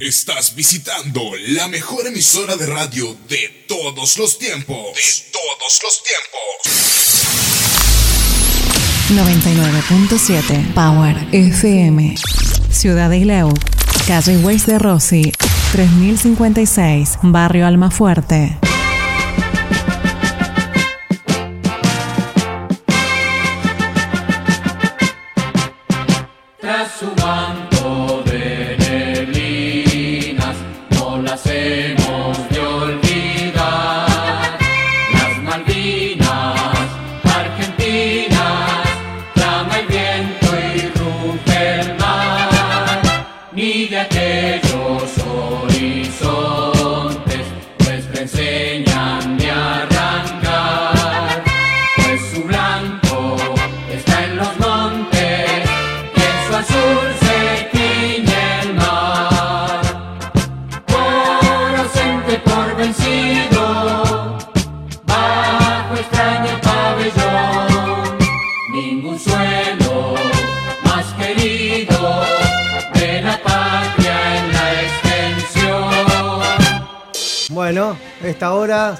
Estás visitando la mejor emisora de radio de todos los tiempos. De todos los tiempos. 99.7 Power FM. Ciudad de Isleu. Calle Weiss de Rossi. 3056. Barrio Almafuerte.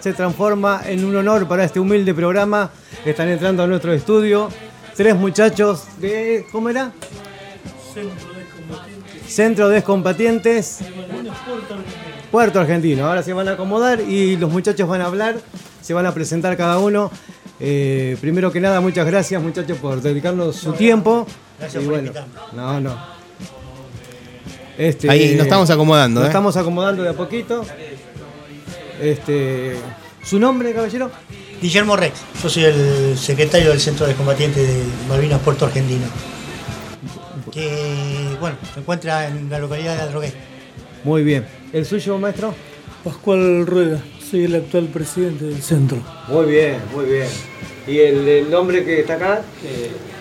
Se transforma en un honor para este humilde programa. Están entrando a nuestro estudio tres muchachos de. ¿Cómo era? Centro de Descombatientes. Puerto Argentino. Ahora se van a acomodar y los muchachos van a hablar, se van a presentar cada uno. Eh, primero que nada, muchas gracias muchachos por dedicarnos su tiempo. Gracias por bueno, No, no. Este, Ahí nos estamos acomodando. Nos ¿eh? estamos acomodando de a poquito. Este, ¿Su nombre, caballero? Guillermo Rex. Yo soy el secretario del Centro de Combatientes de Malvinas Puerto Argentino. Que, bueno, se encuentra en la localidad de Adrogué. Muy bien. ¿El suyo, maestro? Pascual Rueda. Soy el actual presidente del centro. Muy bien, muy bien. ¿Y el, nombre que está acá?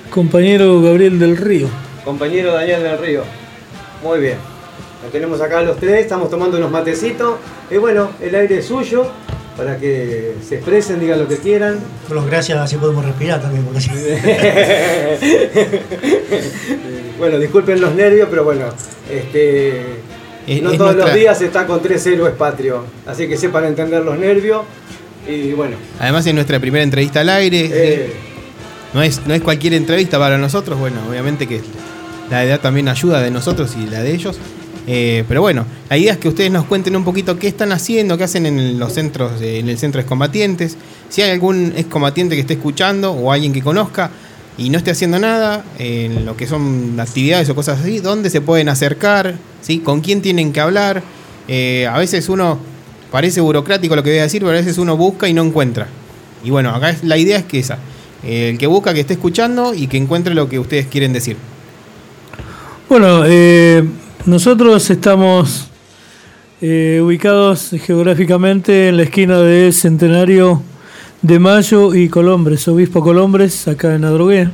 Compañero Gabriel del Río. Compañero Daniel del Río. Muy bien. Lo tenemos acá los tres, estamos tomando unos matecitos. Y bueno, el aire es suyo para que se expresen, digan lo que quieran. Los gracias, así podemos respirar también. bueno, disculpen los nervios, pero bueno, este, no todos los días está con tres héroes patrios, así que sepan entender los nervios. Y bueno. Además es nuestra primera entrevista al aire. Eh. no, es, no es cualquier entrevista para nosotros, bueno, obviamente que la edad también ayuda de nosotros y la de ellos. Eh, pero bueno, la idea es que ustedes nos cuenten un poquito qué están haciendo, qué hacen en los centros, en el centro de excombatientes. Si hay algún excombatiente que esté escuchando o alguien que conozca y no esté haciendo nada en lo que son actividades o cosas así, ¿dónde se pueden acercar? ¿Sí? ¿Con quién tienen que hablar? Eh, a veces uno parece burocrático lo que voy a decir, pero a veces uno busca y no encuentra. Y bueno, acá la idea es que esa, el que busca que esté escuchando y que encuentre lo que ustedes quieren decir. Bueno, eh, nosotros estamos eh, ubicados geográficamente en la esquina de Centenario de Mayo y Colombres, Obispo Colombres, acá en Adrogué.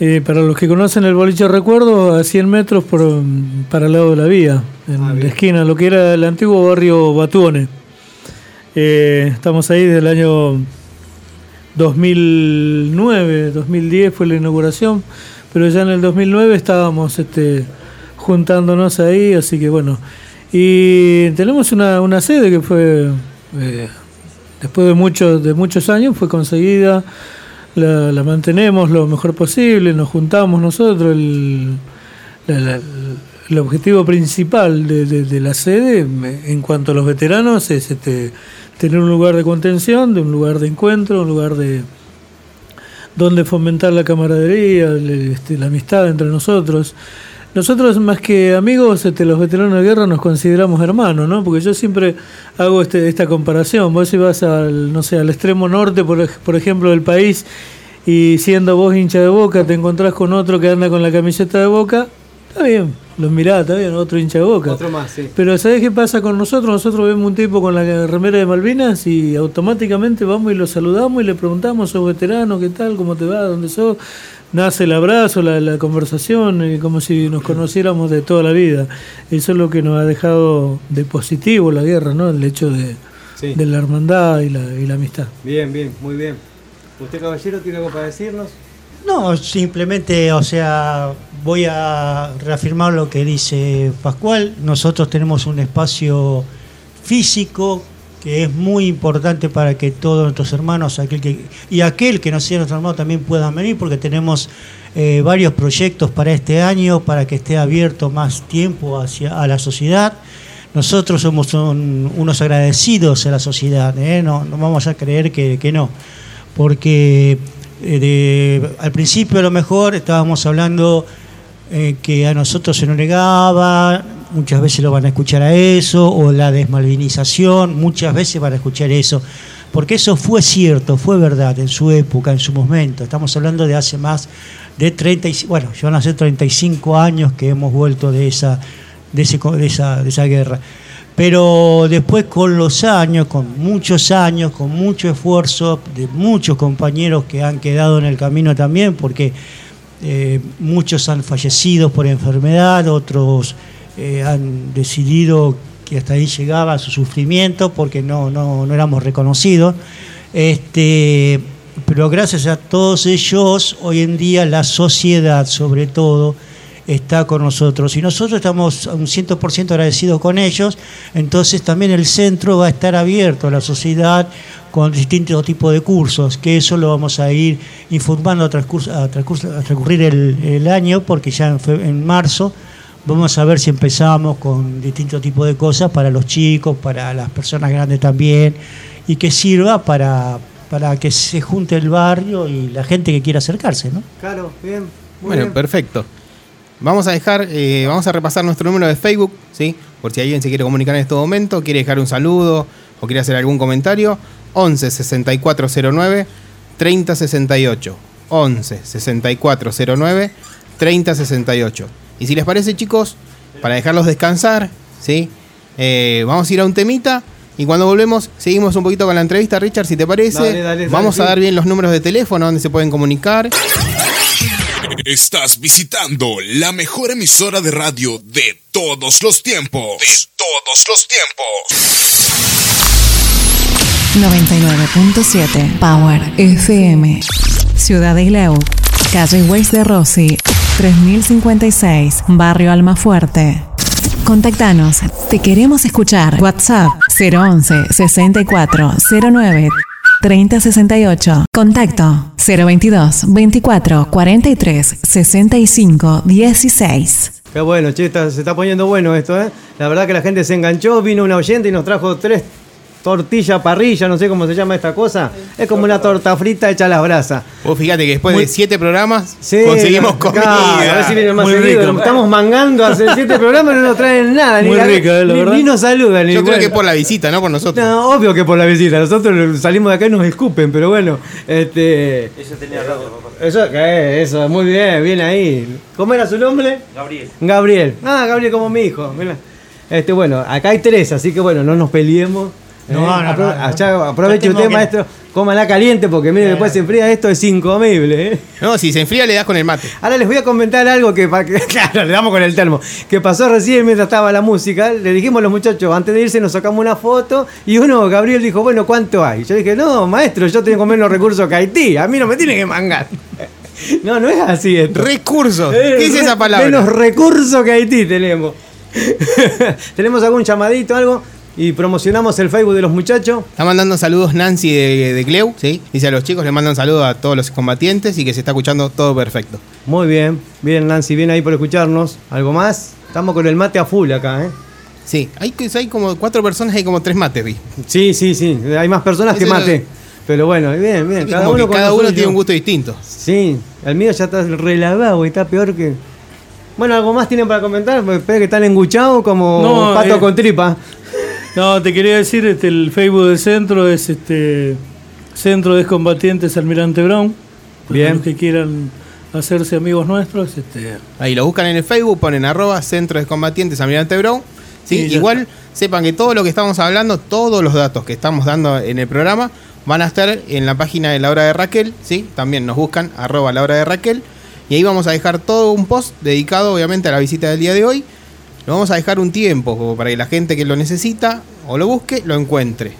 Eh, para los que conocen el boliche recuerdo, a 100 metros por, para el lado de la vía, en ah, la esquina, lo que era el antiguo barrio Batuone. Eh, estamos ahí desde el año 2009, 2010 fue la inauguración, pero ya en el 2009 estábamos este, juntándonos ahí, así que bueno. Y tenemos una, una sede que fue, eh, después de, muchos de muchos años, fue conseguida, la, mantenemos lo mejor posible, nos juntamos nosotros, el, el objetivo principal de, de, la sede en cuanto a los veteranos es este, tener un lugar de contención, de un lugar de encuentro, un lugar de donde fomentar la camaradería, este, la amistad entre nosotros. Nosotros más que amigos, este, los veteranos de guerra nos consideramos hermanos, ¿no? Porque yo siempre hago este, esta comparación. Vos si vas al, no sé, al extremo norte, por, por ejemplo, del país, y siendo vos hincha de boca, te encontrás con otro que anda con la camiseta de boca, está bien, los está bien, otro hincha de boca. Otro más, sí. Pero ¿sabés qué pasa con nosotros? Nosotros vemos un tipo con la remera de Malvinas y automáticamente vamos y lo saludamos y le preguntamos, sos veterano, ¿qué tal? ¿Cómo te va? ¿Dónde sos? nace el abrazo, la, conversación, eh, como si nos conociéramos de toda la vida. Eso es lo que nos ha dejado de positivo la guerra, ¿no? El hecho de, de la hermandad y la, y la amistad. Bien, bien, muy bien. ¿Usted, caballero, tiene algo para decirnos? No, simplemente, o sea, voy a reafirmar lo que dice Pascual. Nosotros tenemos un espacio físico que es muy importante para que todos nuestros hermanos y aquel que no sea nuestro hermano también puedan venir porque tenemos eh, varios proyectos para este año para que esté abierto más tiempo hacia a la sociedad. Nosotros somos un- unos agradecidos a la sociedad, ¿eh? no, no vamos a creer que, no, porque eh, al principio a lo mejor estábamos hablando eh, que a nosotros se nos negaba, muchas veces lo van a escuchar a eso, o la desmalvinización, muchas veces van a escuchar eso, porque eso fue cierto, fue verdad en su época, en su momento. Estamos hablando de hace más de 30, y- bueno, ya van a ser 35 años que hemos vuelto de esa, de ese de esa, de esa guerra. Pero después con los años, con muchos años, con mucho esfuerzo de muchos compañeros que han quedado en el camino también, porque eh, muchos han fallecido por enfermedad, otros eh, han decidido que hasta ahí llegaba su sufrimiento porque no, no, no éramos reconocidos. Este, pero gracias a todos ellos, hoy en día la sociedad sobre todo está con nosotros y nosotros estamos un 100% agradecidos con ellos, entonces también el centro va a estar abierto a la sociedad con distintos tipos de cursos, que eso lo vamos a ir informando a, transcurso, a, transcurso- a transcurrir el, el año, porque ya en, fe- en marzo vamos a ver si empezamos con distintos tipos de cosas para los chicos, para las personas grandes también, y que sirva para, para que se junte el barrio y la gente que quiera acercarse, ¿no? Claro, bien. Muy Bueno, bien. perfecto. Vamos a dejar, eh, vamos a repasar nuestro número de Facebook, ¿sí? Por si alguien se quiere comunicar en este momento, quiere dejar un saludo o quiere hacer algún comentario. 11 6409 3068. 11 6409 3068. Y si les parece, chicos, para dejarlos descansar, ¿sí? Eh, vamos a ir a un temita. Y cuando volvemos, seguimos un poquito con la entrevista, Richard, si te parece. Dale, dale, dale, vamos a dar bien los números de teléfono donde se pueden comunicar. Estás visitando la mejor emisora de radio de todos los tiempos. De todos los tiempos. 99.7 Power FM. Ciudad de Isleu. Calle Weiss de Rossi. 3056. Barrio Almafuerte. Contactanos. Te queremos escuchar. WhatsApp 011 64 09 3068. Contacto 022 24 43 65 16. Qué bueno, che, está- se está poniendo bueno esto, ¿eh? La verdad que la gente se enganchó, vino una oyente y nos trajo tres tortillas parrilla, no sé cómo se llama esta cosa. Es como una torta frita hecha a las brasas. Vos fíjate que después Muy- de siete programas Sí, conseguimos claro, comida. a ver si vienen más Muy seguido. rico. Estamos mangando hace siete programas y no nos traen nada. Muy la- rico, eh, la ni, verdad. ni nos saludan. ni Yo creo bueno. que por la visita, no por nosotros. No, obvio que por la visita. Nosotros salimos de acá y nos escupen, pero bueno. Este, Eso tenía razón, papá. eso, eso, muy bien, bien ahí. ¿Cómo era su nombre? Gabriel. Gabriel. Ah, Gabriel como mi hijo. mira. Este, bueno, acá hay tres, así que bueno, no nos peleemos. No, ¿eh? no, Apro- no, aproveche usted, que- maestro, cómala caliente porque mire, después se enfría esto, es incomible. ¿eh? No, si se enfría le das con el mate. Ahora les voy a comentar algo que, claro, le damos con el termo, que pasó recién mientras estaba la música. Le dijimos a los muchachos, antes de irse nos sacamos una foto y uno, Gabriel, dijo, bueno, ¿cuánto hay? Yo dije, no, maestro, yo tengo menos recursos que Haití, a mí no me tiene que mangar. No, no es así esto. Recursos. Eh, ¿Qué es esa palabra? Menos recursos que Haití tenemos. ¿Tenemos algún llamadito, algo? Y promocionamos el Facebook de los muchachos. Está mandando saludos Nancy de, de Cleu, ¿sí? Dice a los chicos, le mandan saludos a todos los combatientes y que se está escuchando todo perfecto. Muy bien, bien Nancy, bien ahí por escucharnos. ¿Algo más? Estamos con el mate a full acá, ¿eh? Sí, hay, hay como cuatro personas, hay como tres mates, vi. Sí, sí, sí. Hay más personas que mate. Pero bueno, bien, bien. Que con cada uno tiene un gusto distinto. Sí, el mío ya está relavado y está peor que. Bueno, ¿algo más tienen para comentar? Porque Espero que están enguchados como No, pato eh, con tripa. No, te quería decir, este, el Facebook del centro es este Centro de Excombatientes Almirante Brown. Para Bien. los que quieran hacerse amigos nuestros, este, Ahí lo buscan en el Facebook, ponen arroba Centro de Combatientes Almirante Brown. ¿sí? Igual sepan que todo lo que estamos hablando, todos los datos que estamos dando en el programa, van a estar en la página de la hora de Raquel. ¿sí? También nos buscan arroba la hora de Raquel. Y ahí vamos a dejar todo un post dedicado obviamente a la visita del día de hoy. Lo vamos a dejar un tiempo como para que la gente que lo necesita o lo busque lo encuentre.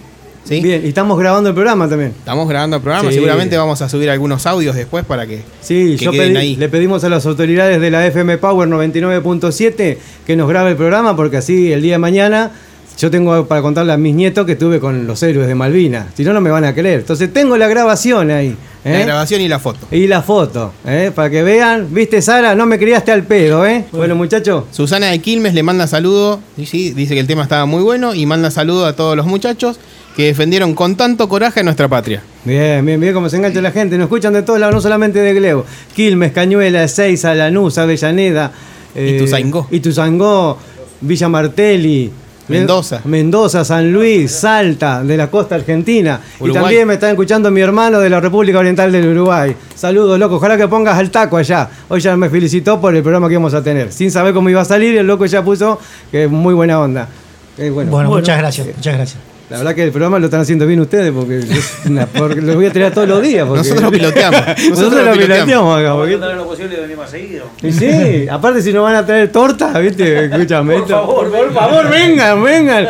¿sí? Bien, y estamos grabando el programa también. Estamos grabando el programa, Sí. seguramente vamos a subir algunos audios después para que, Sí, que yo queden pedí- ahí. le pedimos a las autoridades de la FM Power 99.7 que nos grabe el programa porque así el día de mañana yo tengo para contarle a mis nietos que estuve con los héroes de Malvinas. Si no, no me van a creer. Entonces tengo la grabación ahí. La ¿eh? grabación y la foto. Y la foto, ¿eh? para que vean. ¿Viste, Sara? No me criaste al pedo, ¿eh? Bueno, muchachos. Susana de Quilmes le manda saludo, y sí, dice que el tema estaba muy bueno y manda saludo a todos los muchachos que defendieron con tanto coraje a nuestra patria. Bien, bien, bien cómo se engancha la gente. Nos escuchan de todos lados, no solamente de Glebo. Quilmes, Cañuela, Ezeiza, Lanús, Avellaneda. eh, Ituzaingó. Ituzaingó, Villa Martelli. Mendoza. Mendoza, San Luis, Salta, de la costa argentina. Uruguay. Y también me está escuchando mi hermano de la República Oriental del Uruguay. Saludos, loco. Ojalá que pongas al taco allá. Hoy ya me felicitó por el programa que íbamos a tener. Sin saber cómo iba a salir, el loco ya puso que es muy buena onda. Eh, bueno, Bueno, muchas gracias, muchas gracias. La verdad que el programa lo están haciendo bien ustedes porque, es una- porque lo voy a tirar todos los días. porque- Nosotros lo piloteamos. Nosotros lo piloteamos acá. porque- lo posible venir más seguido. Y sí, aparte si nos van a traer torta, ¿viste? Escúchame. Por favor, por favor, vengan, vengan.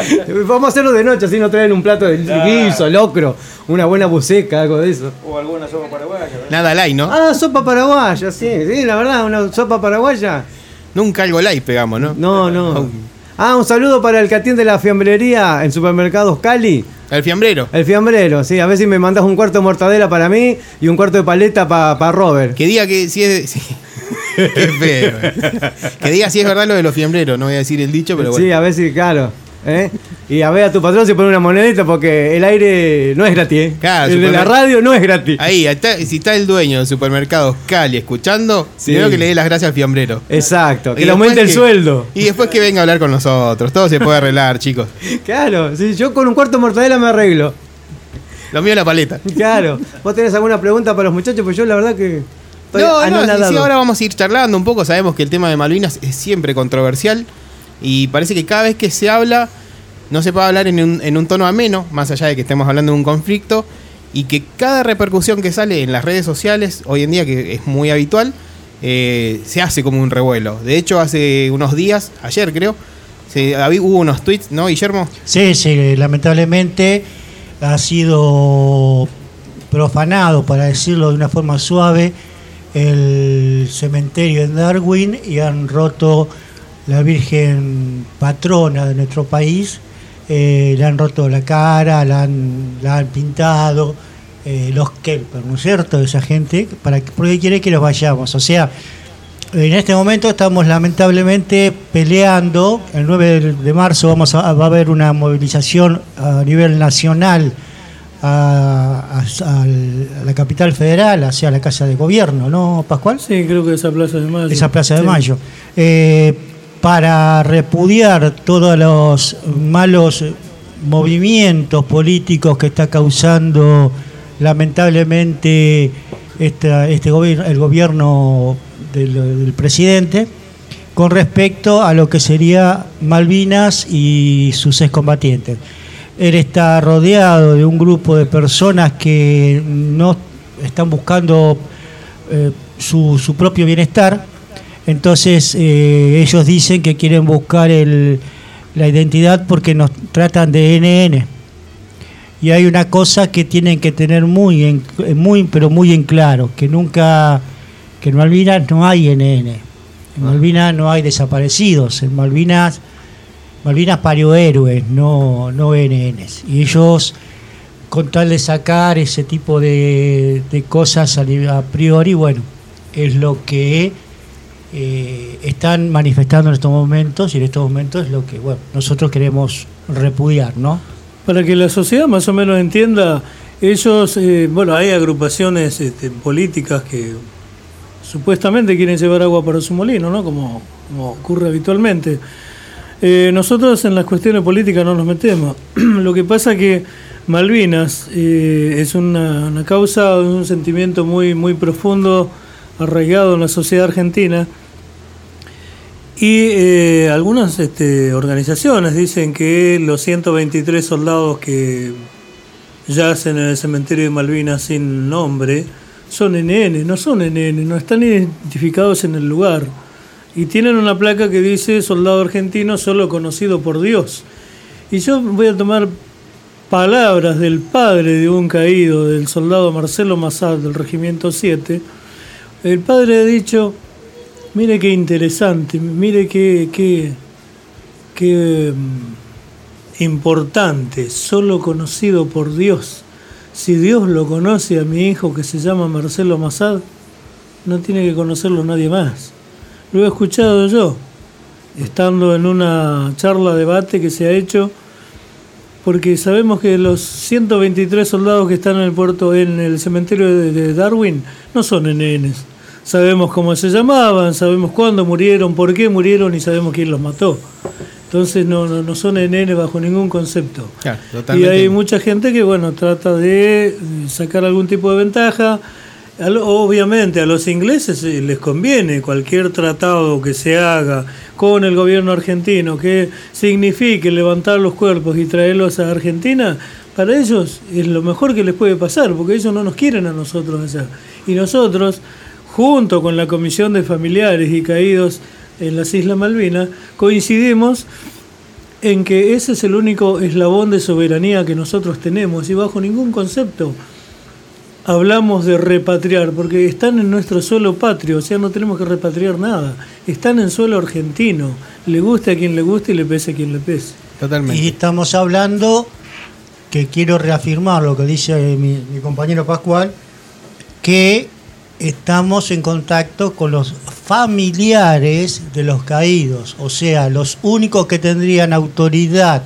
Vamos a hacerlo de noche, así no traen un plato de guiso, locro, una buena buceca, algo de eso. O alguna sopa paraguaya. Nada light, ¿no? Ah, sopa paraguaya, sí, sí, la verdad, una sopa paraguaya. Nunca algo light pegamos, ¿no? No, no. Ah, un saludo para el que atiende la fiambrería en supermercados Cali. El fiambrero. El fiambrero, sí, a ver si me mandas un cuarto de mortadela para mí y un cuarto de paleta para Robert. Que diga que si es. sí. Qué feo. Que diga si es verdad lo de los fiambreros. No voy a decir el dicho, pero bueno. Sí, a ver si, claro. ¿eh? Y a ver a tu patrón si pone una monedita porque el aire no es gratis. ¿eh? Claro, el de la radio no es gratis. Ahí, está- si está el dueño del supermercado Cali escuchando, Sí. primero que le dé las gracias al fiambrero. Exacto, Y que le aumente el que- sueldo. Y después que venga a hablar con nosotros. Todo se puede arreglar, chicos. Claro, si yo con un cuarto de mortadela me arreglo. Lo mío es la paleta. Claro. ¿Vos tenés alguna pregunta para los muchachos? Pues yo la verdad que estoy No, no, sí, ahora vamos a ir charlando un poco. Sabemos que el tema de Malvinas es siempre controversial y parece que cada vez que se habla no se puede hablar en un, en un tono ameno, más allá de que estemos hablando de un conflicto, y que cada repercusión que sale en las redes sociales, hoy en día que es muy habitual, eh, se hace como un revuelo. De hecho, hace unos días, ayer creo, se, hubo unos tweets, ¿no, Guillermo? Sí, sí, lamentablemente ha sido profanado, para decirlo de una forma suave, el cementerio en Darwin y han roto la Virgen patrona de nuestro país, eh, le han roto la cara, la han, la han pintado, eh, los Kelper, ¿no es cierto? Esa gente, para, que- porque quiere que los vayamos. O sea, en este momento estamos lamentablemente peleando. El 9 de- marzo vamos a, va a haber una movilización a nivel nacional a, a- al- a la capital federal, hacia la Casa de Gobierno, ¿no, Pascual? Sí, creo que esa Plaza de Mayo. Esa Plaza de Sí. Mayo. Eh, para repudiar todos los malos movimientos políticos que está causando lamentablemente este gobierno, el gobierno del, presidente con respecto a lo que sería Malvinas y sus excombatientes. Él está rodeado de un grupo de personas que no están buscando eh, su propio bienestar, entonces eh, ellos dicen que quieren buscar el- la identidad porque nos tratan de NN. Y hay una cosa que tienen que tener muy, en- muy pero muy en claro, que nunca, que en Malvinas no hay NN. En Malvinas no hay desaparecidos. En Malvinas, Malvinas parió héroes, no, no NNs. Y ellos, con tal de sacar ese tipo de, de cosas a priori, bueno, es lo que eh, están manifestando en estos momentos y en estos momentos es lo que bueno, nosotros queremos repudiar, ¿no? Para que la sociedad más o menos entienda, ellos, eh, bueno, hay agrupaciones este, políticas que supuestamente quieren llevar agua para su molino, ¿no? Como, ocurre habitualmente. Eh, nosotros en las cuestiones políticas no nos metemos. Lo que pasa que Malvinas eh, es una, una causa, un sentimiento muy, muy profundo, arraigado en la sociedad argentina. Y eh, algunas este, organizaciones dicen que los 123 soldados que yacen en el cementerio de Malvinas sin nombre son NN, no son NN, no están identificados en el lugar. Y tienen una placa que dice soldado argentino solo conocido por Dios. Y yo voy a tomar palabras del padre de un caído, del soldado Marcelo Massad del Regimiento 7, el padre ha dicho, mire qué interesante, mire qué, qué, qué mm, importante, solo conocido por Dios. Si Dios lo conoce a mi hijo que se llama Marcelo Massad, no tiene que conocerlo nadie más. Lo he escuchado yo, estando en una charla, debate que se ha hecho, porque sabemos que los 123 soldados que están en el puerto, en el cementerio de, Darwin, no son NNs. Sabemos cómo se llamaban, sabemos cuándo murieron, por qué murieron y sabemos quién los mató. Entonces no, no, no son NN bajo ningún concepto. Claro, Y hay mucha gente que, bueno, trata de sacar algún tipo de ventaja. Obviamente a los ingleses eh, les conviene cualquier tratado que se haga con el gobierno argentino que signifique levantar los cuerpos y traerlos a Argentina, para ellos es lo mejor que les puede pasar, porque ellos no nos quieren a nosotros allá. Y nosotros, junto con la Comisión de Familiares y Caídos en las Islas Malvinas, coincidimos en que ese es el único eslabón de soberanía que nosotros tenemos y bajo ningún concepto hablamos de repatriar, porque están en nuestro suelo patrio, o sea, no tenemos que repatriar nada. Están en suelo argentino, le guste a quien le guste y le pese a quien le pese. Totalmente. Y estamos hablando, que quiero reafirmar lo que dice mi, mi compañero Pascual, que estamos en contacto con los familiares de los caídos, o sea, los únicos que tendrían autoridad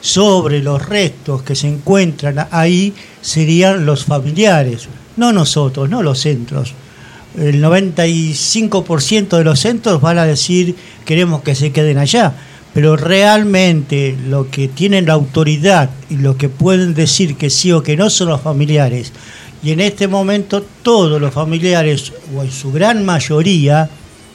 sobre los restos que se encuentran ahí serían los familiares, no nosotros, no los centros. El 95% de los centros van a decir queremos que se queden allá, pero realmente lo que tienen la autoridad y lo que pueden decir que sí o que no son los familiares. Y en este momento todos los familiares, o en su gran mayoría,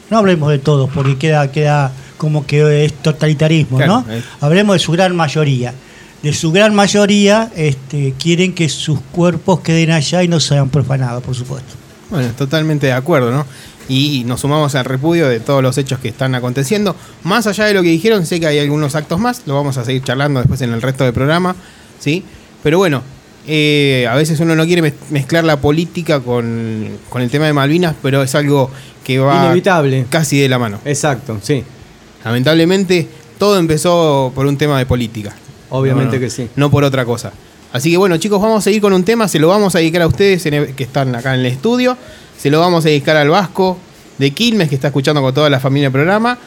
no hablemos de todos porque queda, queda como que es totalitarismo, Claro, ¿no? es- Hablemos de su gran mayoría. De su gran mayoría este, quieren que sus cuerpos queden allá y no sean profanados, por supuesto. Bueno, totalmente de acuerdo, ¿no? Y nos sumamos al repudio de todos los hechos que están aconteciendo. Más allá de lo que dijeron, sé que hay algunos actos más, lo vamos a seguir charlando después en el resto del programa, ¿sí? Pero bueno, eh, a veces uno no quiere mez- mezclar la política con, con el tema de Malvinas, pero es algo que va Inevitable. casi de la mano. Exacto, sí. Lamentablemente, todo empezó por un tema de política. Obviamente no, que sí. No por otra cosa. Así que bueno, chicos, vamos a seguir con un tema. Se lo vamos a dedicar a ustedes en el- que están acá en el estudio. Se lo vamos a dedicar al Vasco de Quilmes, que está escuchando con toda la familia el programa.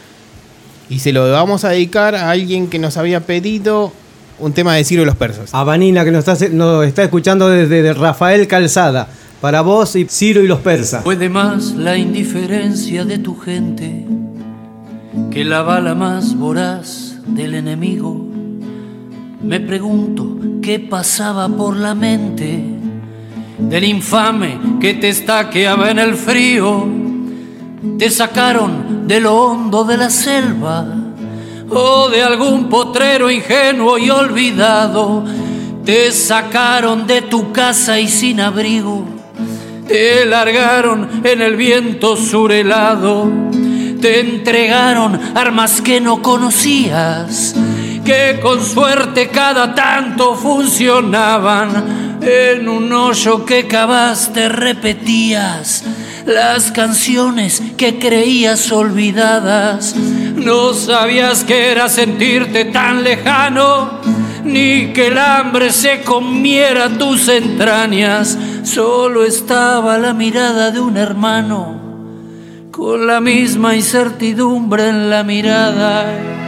Y se lo vamos a dedicar a alguien que nos había pedido un tema de Ciro y los persas. A Vanina que nos está, nos está escuchando desde de Rafael Calzada. Para vos y Ciro y los persas. Puede más la indiferencia de tu gente que la bala más voraz del enemigo. Me pregunto qué pasaba por la mente del infame que te estaqueaba en el frío. Te sacaron de lo hondo de la selva o de algún potrero ingenuo y olvidado. Te sacaron de tu casa y sin abrigo. Te largaron en el viento surelado. Te entregaron armas que no conocías, que con suerte cada tanto funcionaban. En un hoyo que cavaste repetías las canciones que creías olvidadas. No sabías que era sentirte tan lejano, ni que el hambre se comiera tus entrañas. Solo estaba la mirada de un hermano, con la misma incertidumbre en la mirada.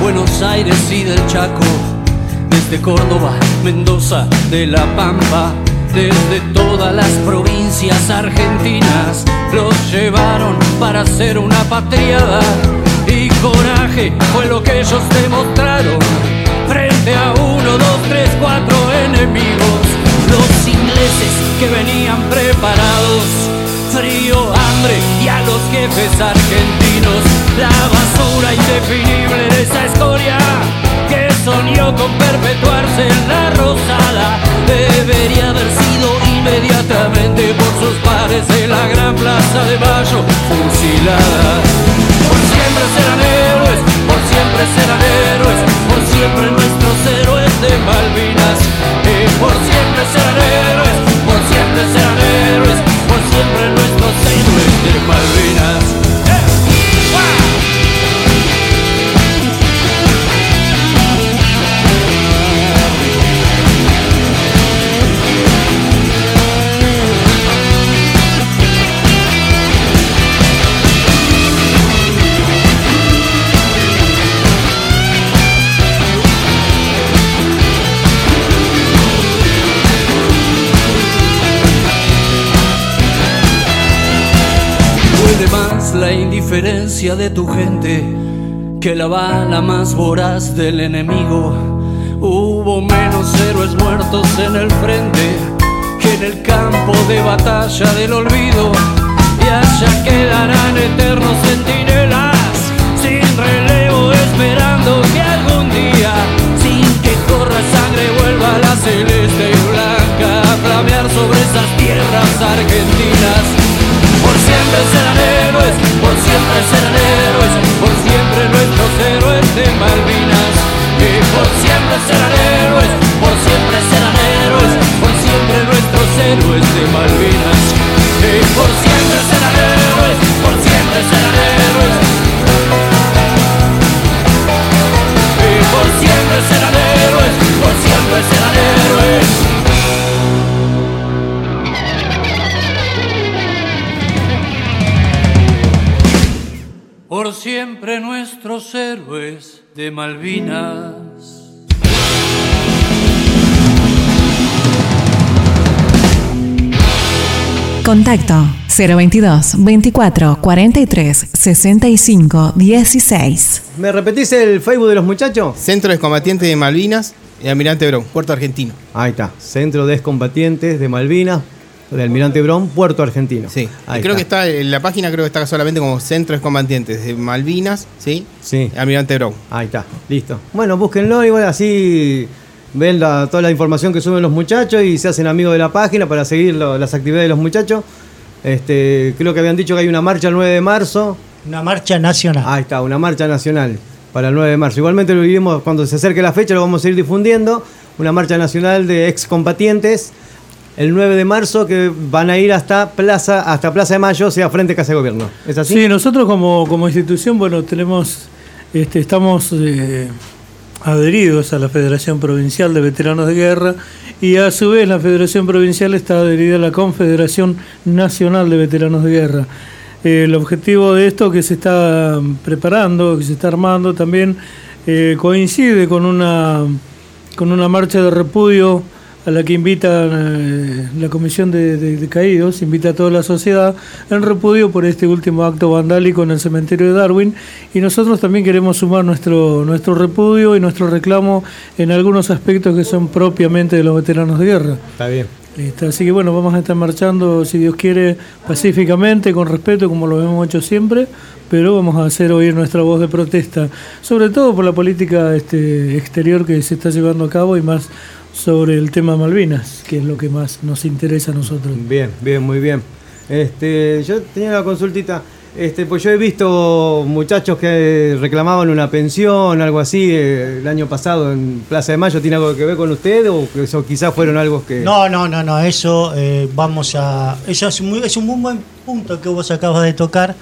Buenos Aires y del Chaco, desde Córdoba, Mendoza, de La Pampa, desde todas las provincias argentinas, los llevaron para hacer una patriada y coraje fue lo que ellos demostraron frente a uno, dos, tres, cuatro enemigos. Los ingleses que venían preparados, frío, hambre y a los jefes argentinos, la basura indefinible de esa escoria que soñó con perpetuarse en la rosada debería haber sido inmediatamente por sus pares en la gran plaza de Mayo fusilada. Por siempre serán héroes, por siempre serán héroes, por siempre nuestros héroes de Malvinas. Y por siempre serán héroes, por siempre serán héroes, nuestros héroes de Malvinas. ¡Eh! Indiferencia de tu gente que la bala más voraz del enemigo. Hubo menos héroes muertos en el frente que en el campo de batalla del olvido. Y allá quedarán eternos centinelas sin relevo esperando Contacto 022 24 43 65 16. ¿Me repetís el Facebook de los muchachos? Centro de Combatientes de Malvinas y Almirante Brown, Puerto Argentino. Ahí está, Centro de Excombatientes de Malvinas, de Almirante Brón, Puerto Argentino. Sí. Ahí Y creo que está en la página creo que está solamente como Centro de Combatientes de Malvinas, ¿sí? Sí. Almirante Brown. Ahí está, listo. Bueno, búsquenlo igual así ven la- toda la información que suben los muchachos y se hacen amigos de la página para seguir lo- las actividades de los muchachos. Este, creo que habían dicho que hay una marcha el 9 de marzo. Una marcha nacional. Ahí está, una marcha nacional para el 9 de marzo. Igualmente lo vivimos cuando se acerque la fecha, lo vamos a ir difundiendo. Una marcha nacional de excombatientes el 9 de marzo que van a ir hasta Plaza, hasta Plaza de Mayo, o sea, frente a Casa de Gobierno. ¿Es así? Sí, nosotros como, como institución, bueno, tenemos, este, estamos eh, adheridos a la Federación Provincial de Veteranos de Guerra y a su vez la Federación Provincial está adherida a la Confederación Nacional de Veteranos de Guerra. Eh, el objetivo de esto que se está preparando, que se está armando también, eh, coincide con una, con una marcha de repudio a la que invita eh, la Comisión de, de- de Caídos, invita a toda la sociedad en repudio por este último acto vandálico en el cementerio de Darwin y nosotros también queremos sumar nuestro, nuestro repudio y nuestro reclamo en algunos aspectos que son propiamente de los veteranos de guerra. Está bien. Listo, Así que bueno, vamos a estar marchando, si Dios quiere, pacíficamente, con respeto, como lo hemos hecho siempre, pero vamos a hacer oír nuestra voz de protesta, sobre todo por la política este, exterior que se está llevando a cabo y más sobre el tema Malvinas, que es lo que más nos interesa a nosotros. Bien, bien, muy bien. Este, yo tenía una consultita. Este, pues yo he visto muchachos que reclamaban una pensión, algo así, eh, el año pasado en Plaza de Mayo. ¿Tiene algo que ver con usted o eso quizás fueron algo que... No, no, no, no, eso eh, vamos a. Eso es, muy- es un muy buen punto que vos acabas de tocar.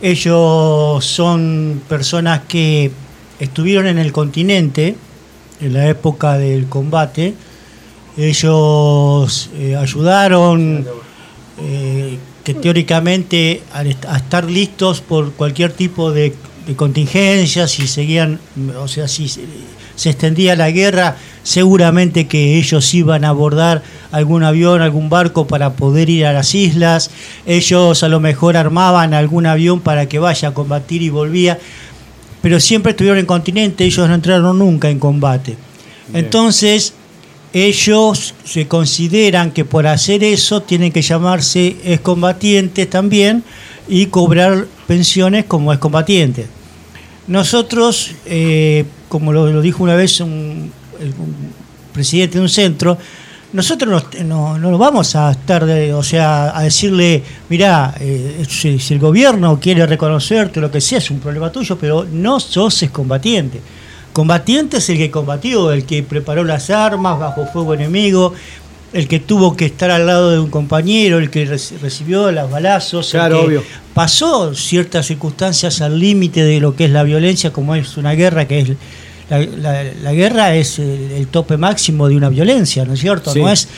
Ellos son personas que estuvieron en el continente en la época del combate. Ellos eh, ayudaron eh, que teóricamente a estar listos por cualquier tipo de, de contingencia, si seguían, o sea, si se extendía la guerra, seguramente que ellos iban a abordar algún avión, algún barco para poder ir a las islas, ellos a lo mejor armaban algún avión para que vaya a combatir y volvía, pero siempre estuvieron en continente, ellos no entraron nunca en combate. Entonces, ellos se consideran que por hacer eso tienen que llamarse excombatientes también y cobrar pensiones como excombatientes. Nosotros, eh, como lo, lo dijo una vez un, un presidente de un centro, nosotros no, no, no vamos a estar, de- o sea, a decirle, mirá, eh, si, si el gobierno quiere reconocerte lo que sea, es un problema tuyo, pero no sos excombatiente. Combatiente es el que combatió, el que preparó las armas bajo fuego enemigo, el que tuvo que estar al lado de un compañero, el que reci- recibió los balazos, el Claro, que obvio. pasó ciertas circunstancias al límite de lo que es la violencia, como es una guerra, que es la, la- la guerra es el, el tope máximo de una violencia, ¿no es cierto? Sí. No es,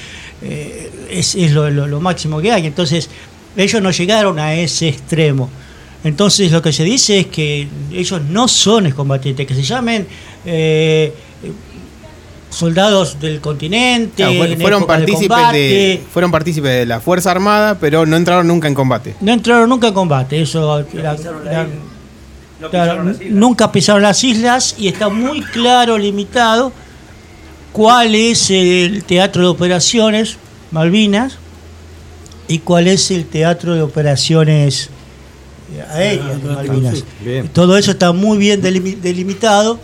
eh, es, es lo, lo- lo máximo que hay. Entonces, ellos no llegaron a ese extremo. Entonces, lo que se dice es que ellos no son excombatientes, que se llamen eh, soldados del continente, Claro, fueron, de partícipes de, fueron partícipes de la Fuerza Armada, pero no entraron nunca en combate. No entraron nunca en combate, eso la era- isla. No claro, pisaron las islas. nunca pisaron las islas y está muy claro, limitado, cuál es el teatro de operaciones Malvinas y cuál es el teatro de operaciones eh, aéreas de Malvinas. Bien. Todo eso está muy bien delimi- delimitado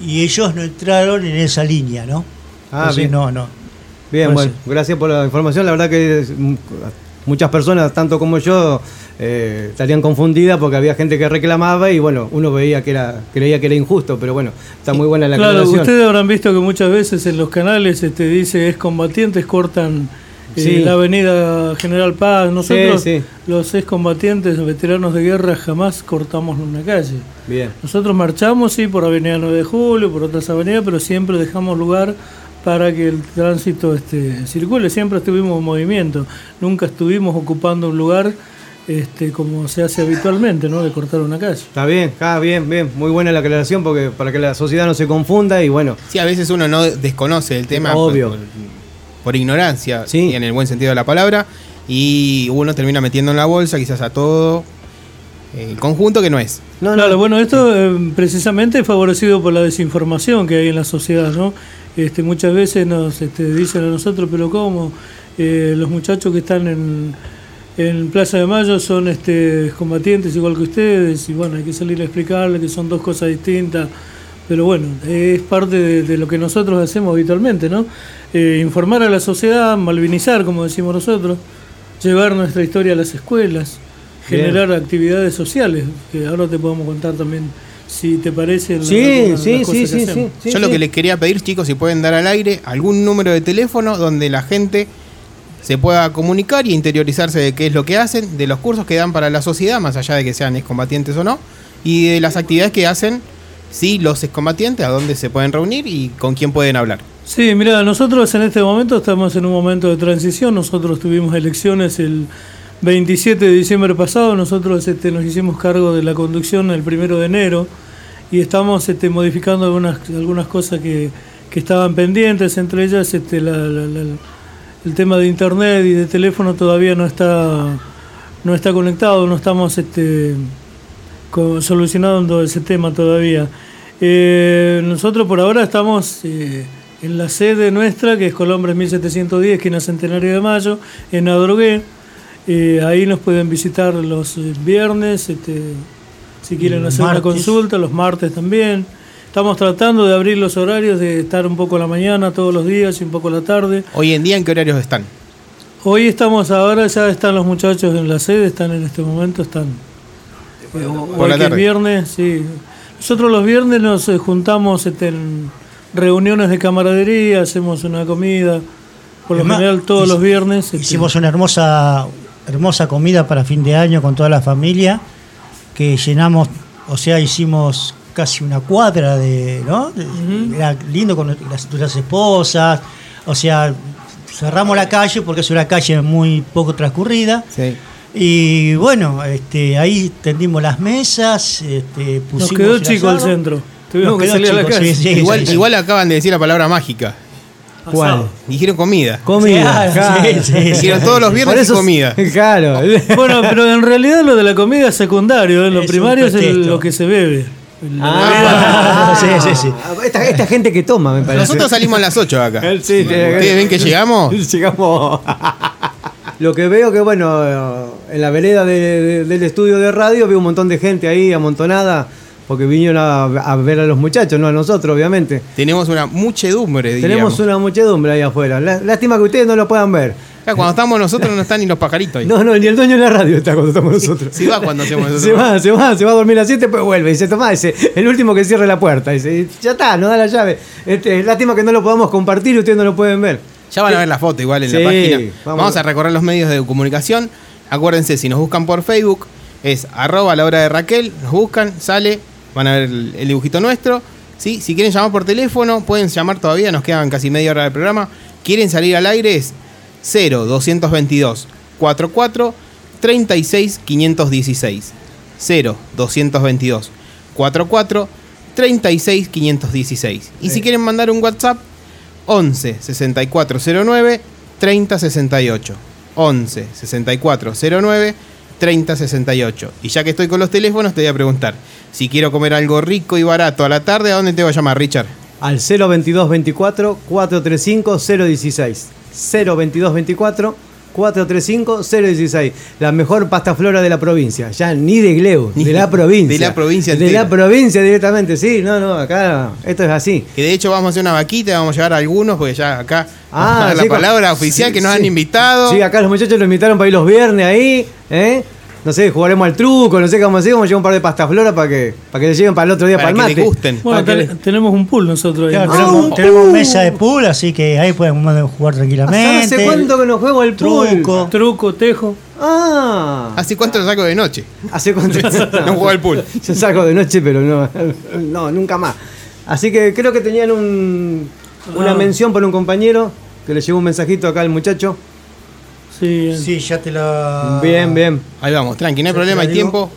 y ellos no entraron en esa línea, ¿no? Ah, Entonces, bien. no, no. Bien, Pues bueno, gracias por la información. La verdad que muchas personas, tanto como yo, eh, estarían confundidas porque había gente que reclamaba y bueno, uno veía que era, creía que era injusto, pero bueno, está muy buena la Claro, ustedes habrán visto que muchas veces en los canales este, dice es combatientes cortan eh, Sí. la avenida General Paz. Nosotros, Sí, sí. los excombatientes, veteranos de guerra, jamás cortamos una calle. Bien. Nosotros marchamos, sí, por Avenida 9 de Julio, por otras avenidas, pero siempre dejamos lugar para que el tránsito este, circule. Siempre estuvimos en movimiento, nunca estuvimos ocupando un lugar este, como se hace habitualmente, ¿no? De cortar una calle. Está bien, está bien, bien. Muy buena la aclaración porque para que la sociedad no se confunda y bueno, Sí, a veces uno no desconoce el tema Obvio. Por, por ignorancia, Sí. y en el buen sentido de la palabra, y uno termina metiendo en la bolsa quizás a todo el conjunto que no es. no, claro, no, bueno, esto eh, precisamente es favorecido por la desinformación que hay en la sociedad, ¿no? Este, muchas veces nos este, dicen a nosotros, pero ¿cómo? Eh, los muchachos que están en, en Plaza de Mayo son este, combatientes igual que ustedes, y bueno, hay que salir a explicarles que son dos cosas distintas, pero bueno, es parte de, de lo que nosotros hacemos habitualmente, ¿no? Eh, informar a la sociedad, malvinizar, como decimos nosotros, llevar nuestra historia a las escuelas, Bien. generar actividades sociales, que ahora te podemos contar también, si te parece. la- Sí, sí, sí, cosas que sí, sí, Yo lo que les quería pedir, chicos, si pueden dar al aire algún número de teléfono donde la gente se pueda comunicar y interiorizarse de qué es lo que hacen, de los cursos que dan para la sociedad, más allá de que sean excombatientes o no, y de las actividades que hacen, sí, los excombatientes, a dónde se pueden reunir y con quién pueden hablar. Sí, mira, nosotros en este momento estamos en un momento de transición. Nosotros tuvimos elecciones el 27 de diciembre pasado. Nosotros este, nos hicimos cargo de la conducción el primero de enero y estamos este, modificando algunas, algunas cosas que, que estaban pendientes. Entre ellas, este, la- el tema de internet y de teléfono todavía no está, no está conectado. No estamos este, co- solucionando ese tema todavía. Eh, nosotros por ahora estamos eh, en la sede nuestra, que es Colombres 1710, esquina Centenario de Mayo, en Adrogué. Eh, ahí nos pueden visitar los eh, viernes, este, si quieren hacer una consulta, los martes también. Estamos tratando de abrir los horarios, de estar un poco a la mañana todos los días y un poco a la tarde. Hoy en día, ¿en qué horarios están? Hoy estamos ahora, ya están los muchachos en la sede, están en este momento, están. eh, hoy que es viernes, sí. Nosotros los viernes nos eh, juntamos este, en reuniones de camaradería, hacemos una comida, por lo Además, general todos los viernes. este, Hicimos una hermosa, hermosa comida para fin de año con toda la familia, que llenamos, o sea, hicimos casi una cuadra de, ¿no? De- Era lindo con las, las esposas, o sea, cerramos la calle porque es una calle muy poco transcurrida. Sí. Y bueno, este, ahí tendimos las mesas, este, nos pusimos quedó el chico el centro. Tuvimos Nos que quedó salir a la calle. sí, sí, igual, sí. igual acaban de decir la palabra mágica. ¿Cuál? Dijeron comida. Comida. Claro, claro. sí, sí, sí. Dijeron todos los viernes Por y eso- comida. Claro. Bueno, pero en realidad lo de la comida es secundario, ¿eh? lo Es primario es el- lo que se bebe. Ah, Sí, sí, sí. Esta, esta gente que toma, me parece. Nosotros salimos a las 8 de acá. Sí, ¿Ustedes ven que llegamos? Llegamos. Lo que veo que, bueno, en la vereda de- de- del estudio de radio veo un montón de gente ahí amontonada porque vinieron a, a ver a los muchachos, no a nosotros, obviamente. Tenemos una muchedumbre, diríamos. Tenemos una muchedumbre ahí afuera. Lá- Lástima que ustedes no lo puedan ver. Cuando estamos nosotros no están ni los pajaritos ahí. No, no, ni el dueño de la radio está cuando estamos nosotros. Si va cuando hacemos eso. Se va, se va, se va a dormir a las 7, pues vuelve. Y se toma, dice, el último que cierre la puerta. Dice, ya está, nos da la llave. Este, lástima que no lo podamos compartir y ustedes no lo pueden ver. Ya van a ver la foto igual en Sí, la página. vamos. Vamos. a recorrer los medios de comunicación. Acuérdense, si nos buscan por Facebook, es arroba la hora de Raquel, nos buscan, sale, van a ver el, el dibujito nuestro. ¿sí? Si quieren llamar por teléfono, pueden llamar todavía, nos quedan casi media hora del programa. Quieren salir al aire, es 0 222 44 36 516. 0 222 44 36 516. Y si quieren mandar un WhatsApp, 11 6409 3068. 11 6409 3068. Y ya que estoy con los teléfonos, te voy a preguntar: si quiero comer algo rico y barato a la tarde, ¿a dónde te voy a llamar, Richard? Al 02224 435 016. 02224 435 016. La mejor pasta flora de la provincia. Ya ni de Gleu, Ni- de la provincia. de la provincia De entera. la provincia directamente, sí. No, no, acá esto es así. Que de hecho vamos a hacer una vaquita, vamos a llevar a algunos, porque ya acá Ah, la sí, palabra sí, oficial que sí. nos han invitado. Sí, acá los muchachos lo invitaron para ir los viernes ahí, ¿eh? No sé, jugaremos al truco, no sé vamos a llevar un par de pastas flora para que, para que le lleguen para el otro día Para para, el mate. degusten. Bueno, que tenemos un pool nosotros ahí. Claro, Ah, tenemos, un tenemos pool. mesa de pool, así que ahí podemos jugar tranquilamente. ¿Hace cuánto que nos juego al? Truco. Truco, tejo. Ah, ¿Hace cuánto lo saco de noche? ¿hace cuánto? No juego al pool. Yo saco de noche, pero no, no, nunca más. Así que creo que tenían un, una Ah. mención por un compañero que le llegó un mensajito acá al muchacho. Sí, Sí, ya te la. Bien, bien. Ahí vamos, tranqui, no hay Ya problema, hay tiempo.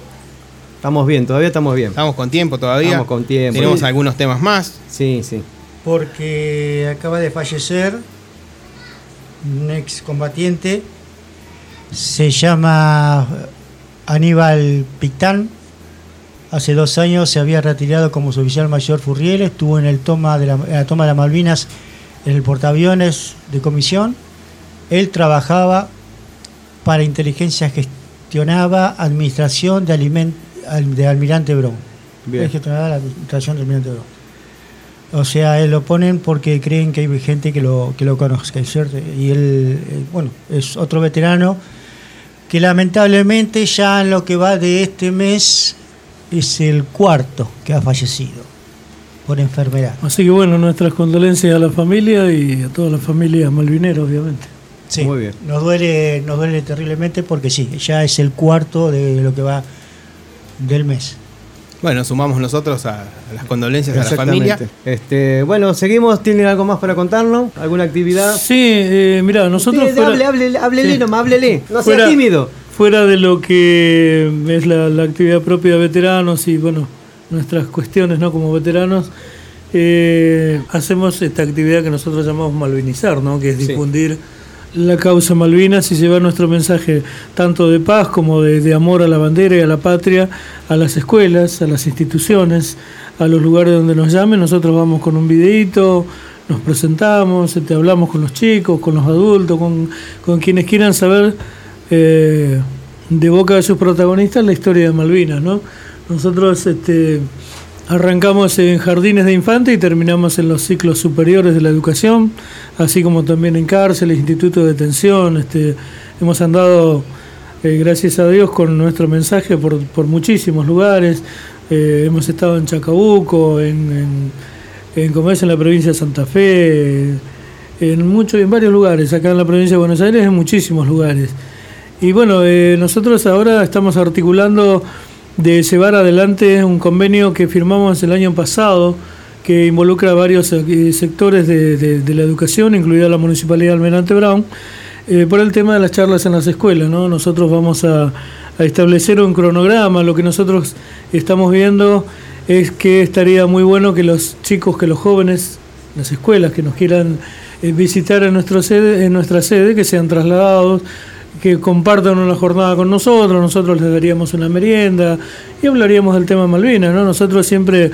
Estamos bien, todavía estamos bien. Estamos con tiempo todavía. Estamos con tiempo. Tenemos Sí. algunos temas más. Sí, sí. Porque acaba de fallecer un ex combatiente. Se llama Aníbal Pictán. Hace dos años se había retirado como suboficial mayor Furriel. Estuvo en, el toma de la, en la toma de las Malvinas en el portaaviones de comisión. Él trabajaba para inteligencia, gestionaba administración de, aliment, al- de Almirante Brown. Bien. Él gestionaba la administración de Almirante Brown. O sea, él lo ponen porque creen que hay gente que lo, que lo conozca, ¿cierto? Y él, eh, bueno, es otro veterano que lamentablemente ya en lo que va de este mes es el cuarto que ha fallecido por enfermedad. Así que bueno, nuestras condolencias a la familia y a toda la familia malvinera, obviamente. Sí, Muy bien. Nos duele, nos duele terriblemente porque sí, ya es el cuarto de lo que va del mes. Bueno, sumamos nosotros a, a las condolencias a la familia. Este, bueno, seguimos. ¿Tienen algo más para contarnos? ¿Alguna actividad? Sí, eh, mira, nosotros fuera, hable, háblele Sí. nomás, háblele. No sea Fuera- tímido. fuera de lo que es la, la actividad propia de veteranos y bueno, nuestras cuestiones ¿no? como veteranos, eh, hacemos esta actividad que nosotros llamamos malvinizar, ¿no? que es Sí. La causa Malvinas y llevar nuestro mensaje tanto de paz como de, amor a la bandera y a la patria, a las escuelas, a las instituciones, a los lugares donde nos llamen. Nosotros vamos con un videíto, nos presentamos, este, hablamos con los chicos, con los adultos, con, con quienes quieran saber eh, de boca de sus protagonistas la historia de Malvinas. ¿no? Nosotros este, arrancamos en jardines de infante y terminamos en los ciclos superiores de la educación, así como también en cárceles, institutos de detención. Este, hemos andado, eh, gracias a Dios, con nuestro mensaje por, por muchísimos lugares. Eh, hemos estado en Chacabuco, en, en, en, en la provincia de Santa Fe, en, mucho, en varios lugares, acá en la provincia de Buenos Aires, en muchísimos lugares. Y bueno, eh, nosotros ahora estamos articulando de llevar adelante un convenio que firmamos el año pasado que involucra a varios eh, sectores de, de, la educación, incluida la Municipalidad de Almirante Brown, eh, por el tema de las charlas en las escuelas. ¿no? Nosotros vamos a, a, establecer un cronograma, lo que nosotros estamos viendo es que estaría muy bueno que los chicos, que los jóvenes, las escuelas que nos quieran eh, visitar en, nuestro sede, en nuestra sede, que sean trasladados que compartan una jornada con nosotros, nosotros les daríamos una merienda y hablaríamos del tema Malvinas, ¿no? Nosotros siempre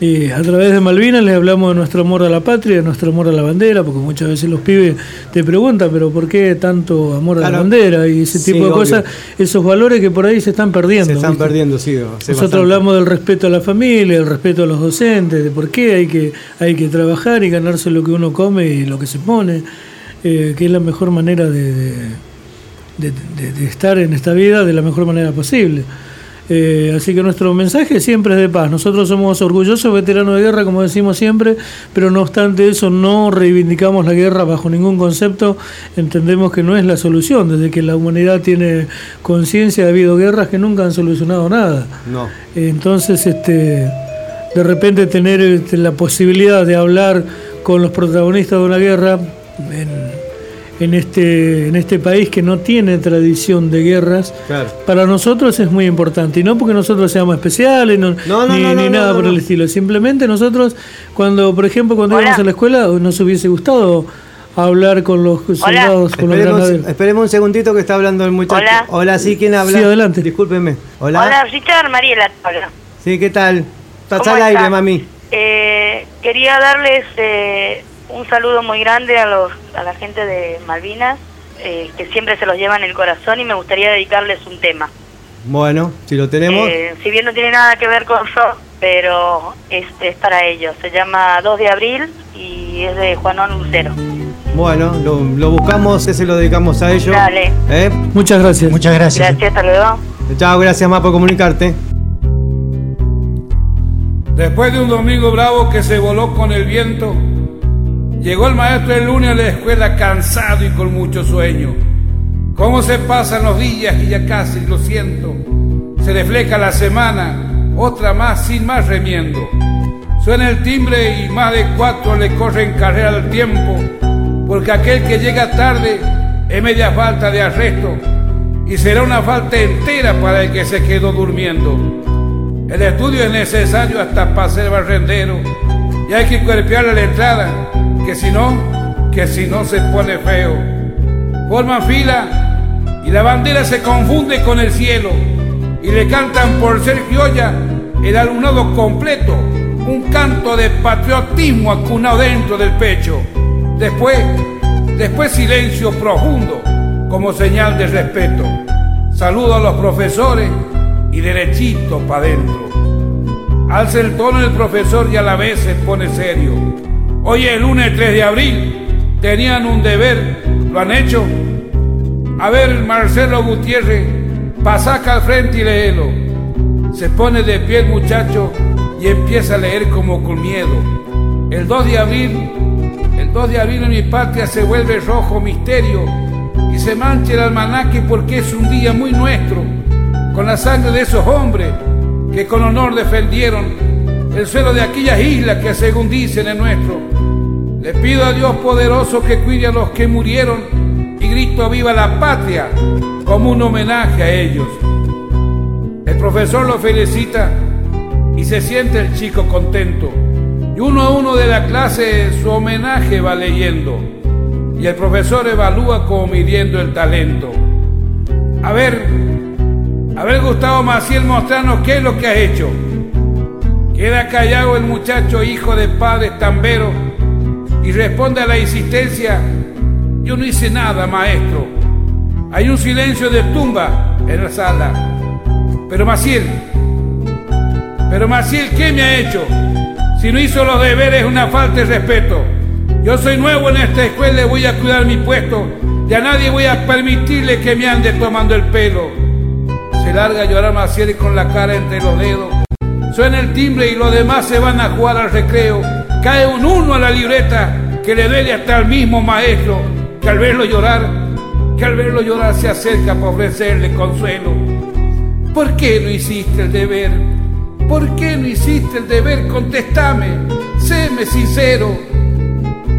eh, a través de Malvinas les hablamos de nuestro amor a la patria, de nuestro amor a la bandera, porque muchas veces los pibes te preguntan, pero ¿por qué tanto amor a la bandera? Y ese Sí, tipo de obvio. cosas, esos valores que por ahí se están perdiendo. Se están ¿viste? perdiendo, sí. Nosotros bastante. hablamos del respeto a la familia, del respeto a los docentes, de por qué hay que, hay que trabajar y ganarse lo que uno come y lo que se pone, eh, que es la mejor manera de, de- de- de- de estar en esta vida de la mejor manera posible. Eh, así que nuestro mensaje siempre es de paz. Nosotros somos orgullosos veteranos de guerra, como decimos siempre, pero no obstante eso no reivindicamos la guerra bajo ningún concepto. Entendemos que no es la solución. Desde que la humanidad tiene conciencia, ha habido guerras que nunca han solucionado nada. No. Entonces, este, de repente tener este, la posibilidad de hablar con los protagonistas de una guerra en, en este, en este país que no tiene tradición de guerras, Claro. para nosotros es muy importante. Y no porque nosotros seamos especiales, no, No, no, ni, no, no, ni no, nada no, por no. el estilo. Simplemente nosotros, cuando, por ejemplo, cuando Hola. íbamos a la escuela, nos hubiese gustado hablar con los soldados, con los Esperemos, granaderos. esperemos un segundito que está hablando el muchacho. Hola. sí, ¿quién habla? Sí, adelante. Discúlpeme. Hola. Hola, Richard, Mariela. Hola. Sí, ¿qué tal? Estás ¿Cómo al aire, mami. Eh, quería darles eh, un saludo muy grande a, los, a la gente de Malvinas, eh, que siempre se los lleva en el corazón y me gustaría dedicarles un tema. Bueno, si lo tenemos. Eh, si bien no tiene nada que ver con yo, pero es, es para ellos. Se llama 2 de abril y es de Juanón Lucero. Bueno, lo, lo buscamos, ese lo dedicamos a ellos. Dale. ¿Eh? Muchas gracias. Muchas gracias. Gracias, hasta luego. Chao, gracias más por comunicarte. Después de un domingo bravo que se voló con el viento, llegó el maestro el lunes a la escuela cansado y con mucho sueño. ¿Cómo se pasan los días y ya casi lo siento? Se refleja la semana, otra más sin más remiendo. Suena el timbre y más de cuatro le corren carrera al tiempo, porque aquel que llega tarde es media falta de arresto y será una falta entera para el que se quedó durmiendo. El estudio es necesario hasta para ser barrendero y hay que cuerpearle la entrada, que si no, que si no se pone feo. Forman fila y la bandera se confunde con el cielo y le cantan por ser criolla el alumnado completo, un canto de patriotismo acunado dentro del pecho. Después, después silencio profundo como señal de respeto. Saludo a los profesores y derechito para adentro. Alza el tono el profesor y a la vez se pone serio. Hoy es el lunes 3 de abril, tenían un deber, ¿lo han hecho? A ver, Marcelo Gutiérrez, pasaca al frente y léelo. Se pone de pie el muchacho y empieza a leer como con miedo. El 2 de abril, el 2 de abril en mi patria se vuelve rojo misterio y se mancha el almanaque porque es un día muy nuestro, con la sangre de esos hombres que con honor defendieron el suelo de aquellas islas que según dicen es nuestro. Le pido a Dios poderoso que cuide a los que murieron y grito viva la patria como un homenaje a ellos. El profesor lo felicita y se siente el chico contento. Y uno a uno de la clase su homenaje va leyendo. Y el profesor evalúa como midiendo el talento. A ver, a ver Gustavo Maciel, mostrarnos qué es lo que has hecho. Queda callado el muchacho hijo de padres tamberos y responde a la insistencia, yo no hice nada, maestro. Hay un silencio de tumba en la sala. Pero Maciel, pero Maciel, ¿qué me ha hecho? Si no hizo los deberes es una falta de respeto. Yo soy nuevo en esta escuela y voy a cuidar mi puesto. Y a nadie voy a permitirle que me ande tomando el pelo. Se larga a llorar Maciel con la cara entre los dedos. Suena el timbre y los demás se van a jugar al recreo. Cae un uno a la libreta que le duele hasta al mismo maestro, que al verlo llorar, que al verlo llorar se acerca para ofrecerle consuelo. ¿Por qué no hiciste el deber? ¿Por qué no hiciste el deber? Contestame, séme sincero.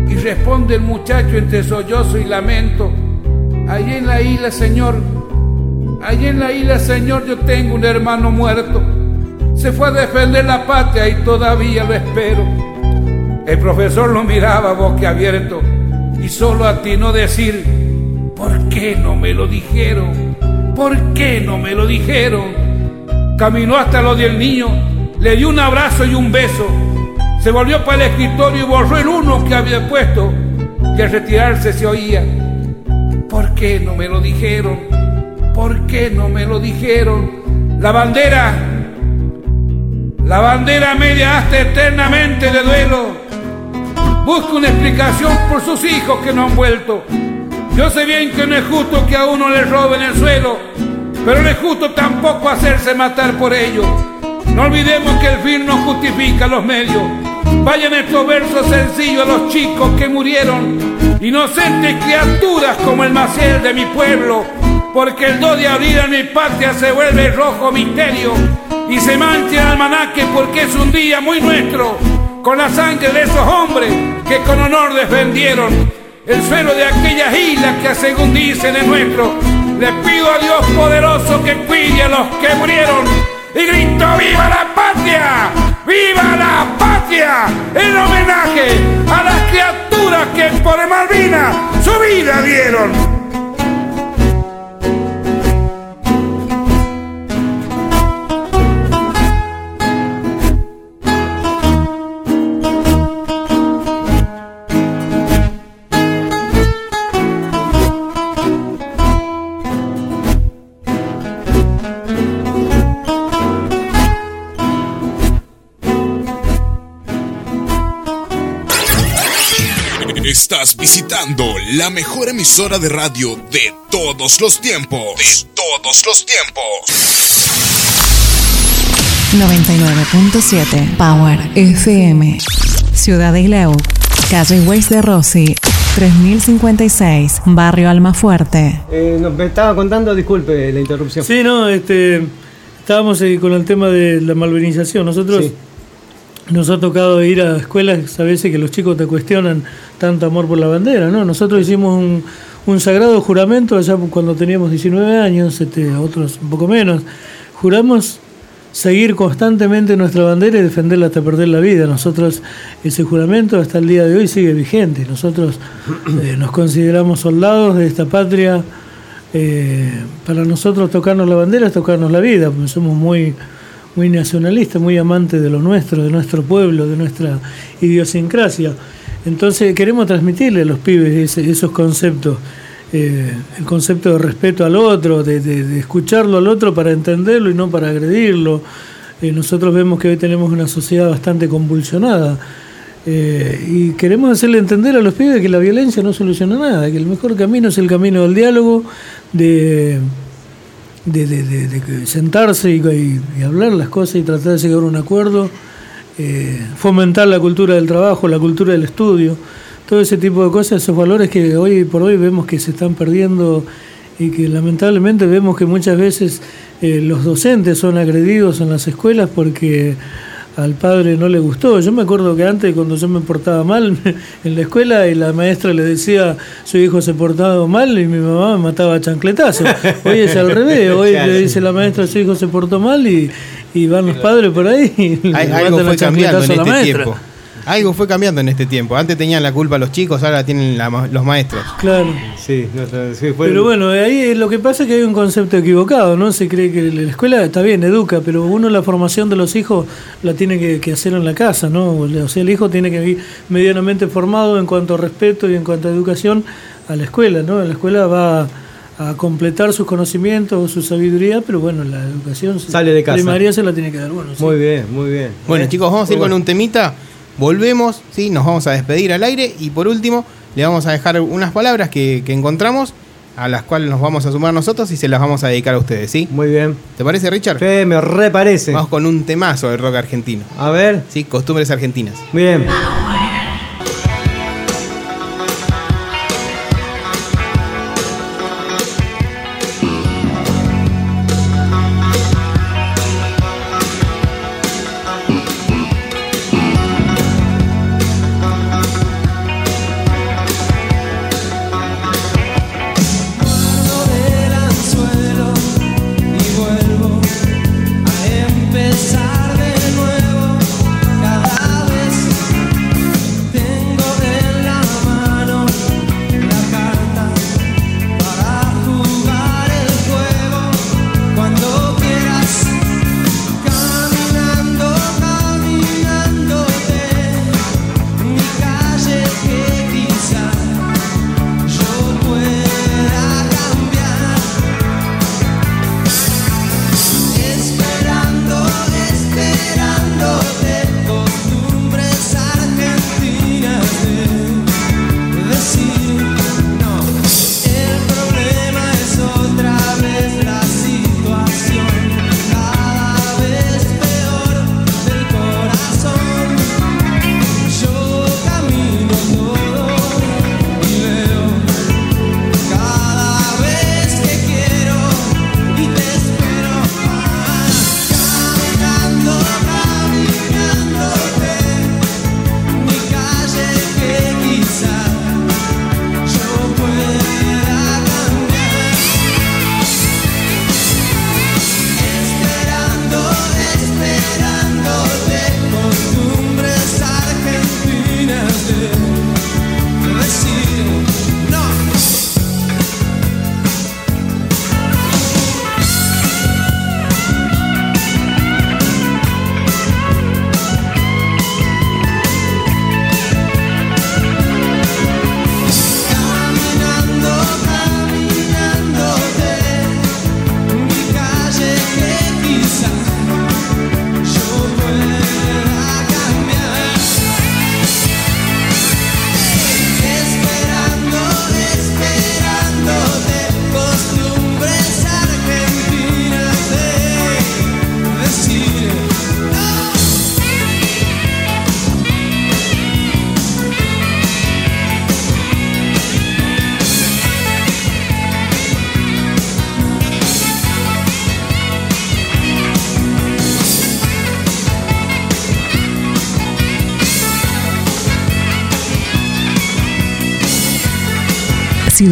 Y responde el muchacho entre sollozo y lamento. Allí en la isla, Señor, allí en la isla, Señor, yo tengo un hermano muerto. Se fue a defender la patria y todavía lo espero. El profesor lo miraba boquiabierto y solo atinó decir, ¿Por qué no me lo dijeron? ¿Por qué no me lo dijeron? Caminó hasta lo del niño, le dio un abrazo y un beso. Se volvió para el escritorio y borró el uno que había puesto. Y al retirarse se oía. ¿Por qué no me lo dijeron? ¿Por qué no me lo dijeron? La bandera, la bandera media hasta eternamente de duelo. Busca una explicación por sus hijos que no han vuelto. Yo sé bien que no es justo que a uno le roben el suelo, pero no es justo tampoco hacerse matar por ello. No olvidemos que el fin no justifica los medios. Vayan estos versos sencillos a los chicos que murieron, inocentes criaturas como el Maciel de mi pueblo, porque el 2 de abril en mi patria se vuelve rojo misterio y se mancha el almanaque porque es un día muy nuestro, con la sangre de esos hombres que con honor defendieron el suelo de aquellas islas que según dicen es nuestro. Le pido a Dios poderoso que cuide a los que murieron y grito ¡Viva la patria! ¡Viva la patria! En homenaje a las criaturas que por Malvinas su vida dieron. Visitando la mejor emisora de radio de todos los tiempos. De todos los tiempos. 99.7 Power FM. Ciudad de Isleu. Calle Weiss de Rossi. 3056. Barrio Almafuerte. Eh, nos, me estaba contando, disculpe la interrupción. Sí, no, este, estábamos ahí con el tema de la malvinización. Nosotros Sí. Nos ha tocado ir a escuelas a veces que los chicos te cuestionan tanto amor por la bandera, ¿no? Nosotros hicimos un, un sagrado juramento allá cuando teníamos 19 años, este, otros un poco menos. Juramos seguir constantemente nuestra bandera y defenderla hasta perder la vida. Nosotros, ese juramento hasta el día de hoy sigue vigente. Nosotros eh, nos consideramos soldados de esta patria. Eh, para nosotros tocarnos la bandera es tocarnos la vida, porque somos muy, muy nacionalistas, muy amantes de lo nuestro, de nuestro pueblo, de nuestra idiosincrasia. Entonces queremos transmitirle a los pibes esos conceptos, eh, el concepto de respeto al otro, de escucharlo al otro para entenderlo y no para agredirlo. Eh, nosotros vemos que hoy tenemos una sociedad bastante convulsionada eh, y queremos hacerle entender a los pibes que la violencia no soluciona nada, que el mejor camino es el camino del diálogo, de, de, de- de- sentarse y hablar las cosas y tratar de llegar a un acuerdo, eh, fomentar la cultura del trabajo, la cultura del estudio, todo ese tipo de cosas, esos valores que hoy por hoy vemos que se están perdiendo y que lamentablemente vemos que muchas veces eh, los docentes son agredidos en las escuelas porque al padre no le gustó. Yo me acuerdo que antes cuando yo me portaba mal en la escuela y la maestra le decía su hijo se portaba mal y mi mamá me mataba a chancletazo. Hoy es al revés, hoy le dice la maestra su hijo se portó mal y, y van los padres por ahí y le matan a cambiando en chancletazo a la este maestra. tiempo. Algo fue cambiando en este tiempo. Antes tenían la culpa los chicos, ahora tienen la ma- los maestros. Claro. Sí, no, sí, fue- Pero bueno, ahí lo que pasa es que hay un concepto equivocado, ¿no? Se cree que la escuela está bien, educa, pero uno la formación de los hijos la tiene que, que hacer en la casa, ¿no? O sea, el hijo tiene que ir medianamente formado en cuanto a respeto y en cuanto a educación a la escuela, ¿no? En la escuela va a completar sus conocimientos o su sabiduría, pero bueno, la educación Sale de casa. primaria se la tiene que dar. Bueno, sí. Muy bien, muy bien. Bueno, Eh, chicos, vamos a ir con un temita. Volvemos, ¿sí? Nos vamos a despedir al aire. Y por último, le vamos a dejar unas palabras que, que encontramos, a las cuales nos vamos a sumar nosotros y se las vamos a dedicar a ustedes, ¿sí? Muy bien. ¿Te parece, Richard? Sí, me reparece. Vamos con un temazo del rock argentino. A ver. Sí, costumbres argentinas. Bien.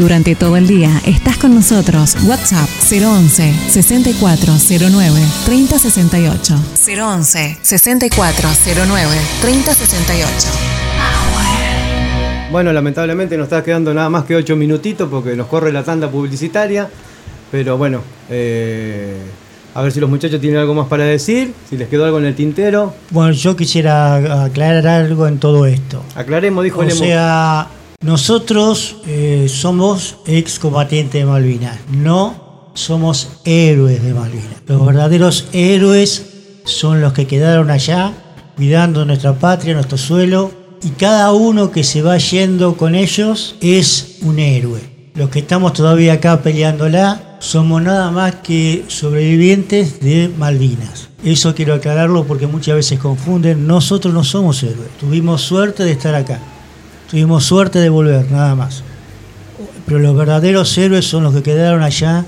Durante todo el día estás con nosotros, WhatsApp 011 6409 3068. 011 6409 3068. Bueno, lamentablemente nos está quedando nada más que 8 minutitos porque nos corre la tanda publicitaria. Pero bueno, eh, a ver si los muchachos tienen algo más para decir, si les quedó algo en el tintero. Bueno, yo quisiera aclarar algo en todo esto. Aclaremos, dijo O Lemo. sea, nosotros eh, somos excombatientes de Malvinas, no somos héroes de Malvinas. Los verdaderos héroes son los que quedaron allá cuidando nuestra patria, nuestro suelo, y cada uno que se va yendo con ellos es un héroe. Los que estamos todavía acá peleándola somos nada más que sobrevivientes de Malvinas. Eso quiero aclararlo porque muchas veces confunden. Nosotros no somos héroes. Tuvimos suerte de estar acá. Tuvimos suerte de volver, nada más. Pero los verdaderos héroes son los que quedaron allá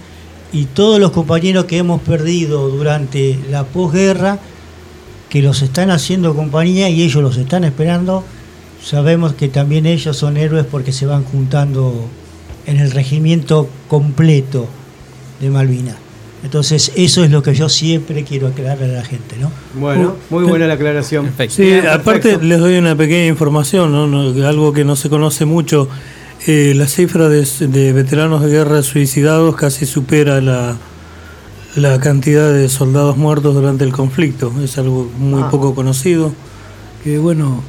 y todos los compañeros que hemos perdido durante la posguerra, que los están haciendo compañía y ellos los están esperando, sabemos que también ellos son héroes porque se van juntando en el regimiento completo de Malvinas. Entonces eso es lo que yo siempre quiero aclarar a la gente, ¿no? Bueno, muy buena la aclaración. Sí, aparte perfecto. les doy una pequeña información, ¿no? No, algo que no se conoce mucho. Eh, la cifra de, de veteranos de guerra suicidados casi supera la, la cantidad de soldados muertos durante el conflicto. Es algo muy Ah. poco conocido. Que bueno,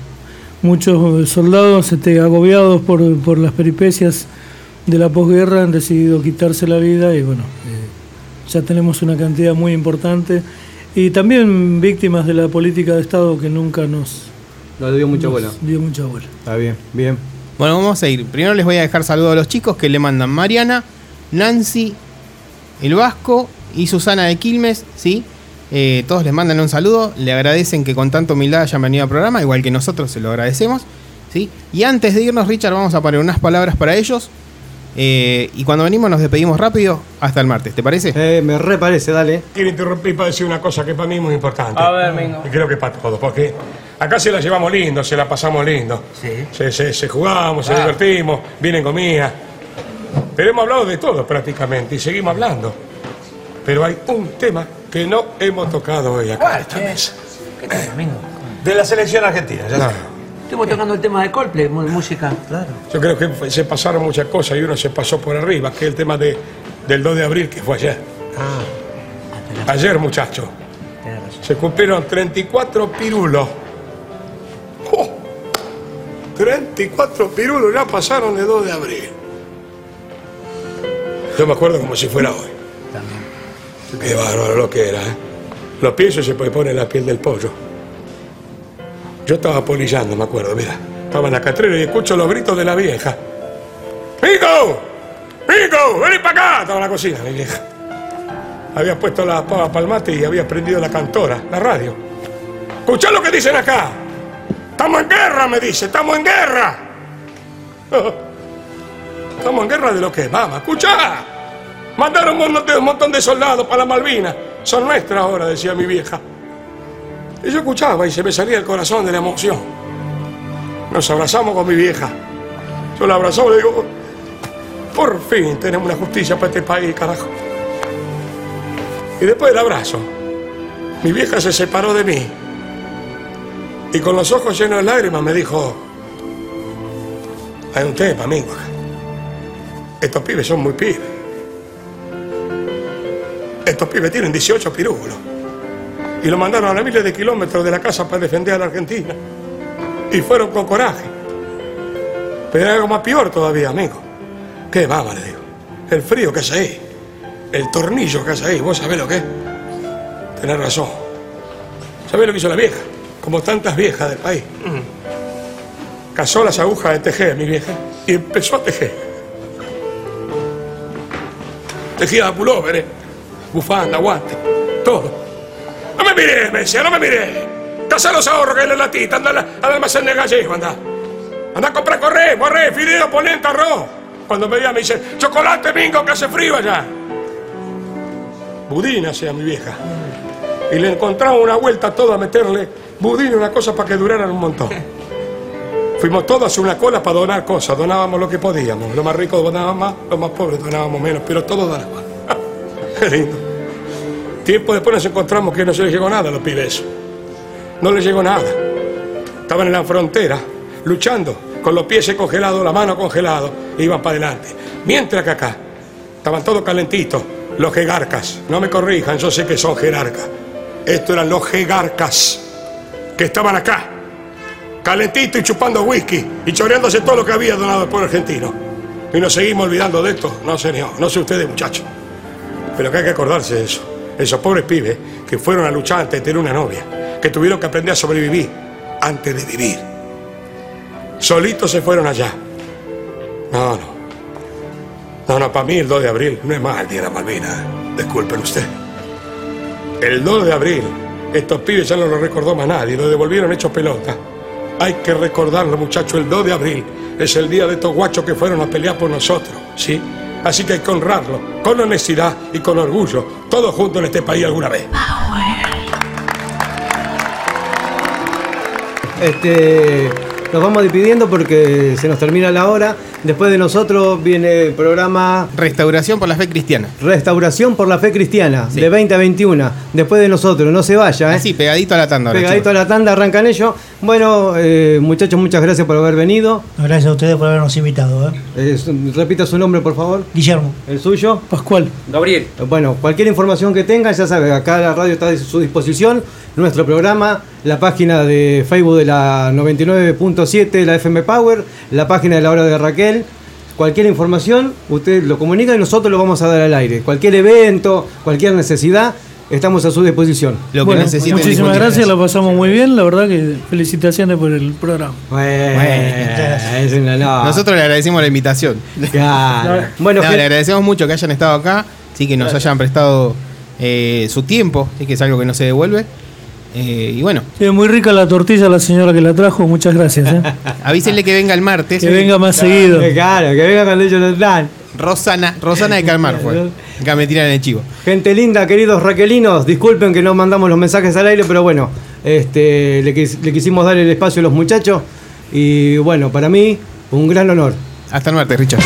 muchos soldados este, agobiados por, por las peripecias de la posguerra han decidido quitarse la vida y bueno, eh, ya tenemos una cantidad muy importante. Y también víctimas de la política de Estado que nunca nos, No le dio mucha nos bola. dio mucha bola. Está bien, bien. Bueno, vamos a ir. Primero les voy a dejar saludos a los chicos que le mandan Mariana, Nancy, el Vasco y Susana de Quilmes, ¿sí? Eh, todos les mandan un saludo, le agradecen que con tanta humildad hayan venido al programa, igual que nosotros se lo agradecemos, ¿sí? Y antes de irnos, Richard, vamos a poner unas palabras para ellos. Eh, y cuando venimos nos despedimos rápido hasta el martes, ¿te parece? Eh, me reparece, dale. Quiero interrumpir para decir una cosa que para mí es muy importante. A ver, Mingo. Y creo que para todos, porque acá se la llevamos lindo, se la pasamos lindo. Sí. Se, se, se jugamos, se divertimos, vienen comida. Pero hemos hablado de todo prácticamente y seguimos hablando. Pero hay un tema que no hemos tocado hoy acá en esta mesa. ¿Qué tema, Mingo? De la selección argentina, ya está. Estuvimos tocando el tema de Coldplay, música. Claro. Yo creo que se pasaron muchas cosas y uno se pasó por arriba, que es el tema de, del 2 de abril que fue ayer. Ayer, muchacho. Se cumplieron 34 pirulos. ¡Oh! 34 pirulos ya pasaron de 2 de abril. Yo me acuerdo como si fuera hoy. Qué bárbaro lo que era, ¿eh? Lo pienso y se me pone la piel del pollo. Yo estaba polillando, me acuerdo, mira. Estaba en la catrera y escucho los gritos de la vieja. ¡Mico! ¡Mico! ¡Vení para acá! Estaba en la cocina, mi vieja. Había puesto la pava palmate y había prendido la cantora, la radio. Escuchá lo que dicen acá. Estamos en guerra, me dice, estamos en guerra. Estamos en guerra de lo que, mamá. Escuchá. Mandaron un montón de soldados para la Malvinas. Son nuestras ahora, decía mi vieja. Y yo escuchaba y se me salía el corazón de la emoción. Nos abrazamos con mi vieja. Yo la abrazaba y le digo, por fin tenemos una justicia para este país, carajo. Y después del abrazo, mi vieja se separó de mí. Y con los ojos llenos de lágrimas me dijo, hay un tema, amigo. Estos pibes son muy pibes. Estos pibes tienen 18 pirulos. Y lo mandaron a miles de kilómetros de la casa para defender a la Argentina. Y fueron con coraje. Pero hay algo más peor todavía, amigo. ¿Qué mama, le? El frío que hace ahí. El tornillo que hace ahí. ¿Vos sabés lo que es? Tenés razón. ¿Sabés lo que hizo la vieja? Como tantas viejas del país. Cazó las agujas de tejer, mi vieja, y empezó a tejer. Tejía pulóveres, bufanda, guante, todo. No me miré, me decía, no me miré. Caza los ahorros que en la latita, anda al, al almacén de gallego, anda. Anda a comprar corre, morré, fideo, polenta, arroz. Cuando me veía me dice, chocolate, mingo, que hace frío allá. Budín hacía mi vieja. Y le encontraba una vuelta a todo a meterle budín, una cosa para que duraran un montón. Fuimos todos a una cola para donar cosas, donábamos lo que podíamos. Los más ricos donaban más, los más pobres donábamos menos, pero todos donaban. Qué lindo. Tiempo después nos encontramos que no se les llegó nada a los pibes. No les llegó nada. Estaban en la frontera, luchando, con los pies congelados, la mano congelado, e iban para adelante. Mientras que acá, estaban todos calentitos, los jerarcas. No me corrijan, yo sé que son jerarcas. Estos eran los jerarcas que estaban acá, calentitos y chupando whisky y choreándose todo lo que había donado el pueblo argentino. Y nos seguimos olvidando de esto. No, señor, no sé ustedes, muchachos. Pero que hay que acordarse de eso. Esos pobres pibes que fueron a luchar antes de tener una novia, que tuvieron que aprender a sobrevivir antes de vivir. Solitos se fueron allá. No, no. No, no, para mí el 2 de abril no es más el día de la Malvina. Disculpen usted. El 2 de abril, estos pibes ya no lo recordó más nadie, lo devolvieron hechos pelota. Hay que recordarlo, muchachos, el 2 de abril es el día de estos guachos que fueron a pelear por nosotros, ¿sí? Así que hay que honrarlo, con honestidad y con orgullo, todos juntos en este país alguna vez. Este, nos vamos despidiendo porque se nos termina la hora. Después de nosotros viene el programa Restauración por la Fe Cristiana. Restauración por la Fe Cristiana, de 20 a 21. Después de nosotros, no se vaya. ¿eh? Así, pegadito a la tanda. Pegadito a la tanda, arrancan ellos. Bueno, eh, muchachos, muchas gracias por haber venido. Gracias a ustedes por habernos invitado. ¿eh? Eh, repita su nombre, por favor. Guillermo. ¿El suyo? Pascual. Gabriel. Bueno, cualquier información que tengan, ya saben, acá la radio está a su disposición. Nuestro programa, la página de Facebook de la 99.7, la FM Power, la página de la hora de Raquel. Cualquier información, usted lo comunica y nosotros lo vamos a dar al aire. Cualquier evento, cualquier necesidad, estamos a su disposición. Lo que Bueno, necesiten. muchísimas gracias, la pasamos muy bien, la verdad que felicitaciones por el programa. Bueno, es una- no. Nosotros le agradecemos la invitación. Claro. Bueno, No, le agradecemos mucho que hayan estado acá, sí que nos hayan prestado eh, su tiempo, sí que es algo que no se devuelve. Eh, y bueno, Sí, muy rica la tortilla la señora que la trajo, muchas gracias. ¿eh? avísenle que venga el martes. que venga más seguido. Claro, que venga cuando ellos lo dan. Rosana, Rosana de Calmar fue. Acá me tiran el chivo. Gente linda, queridos raquelinos, disculpen que no mandamos los mensajes al aire, pero bueno, este, le, quis- le quisimos dar el espacio a los muchachos y bueno, para mí, un gran honor. Hasta el martes, Richard.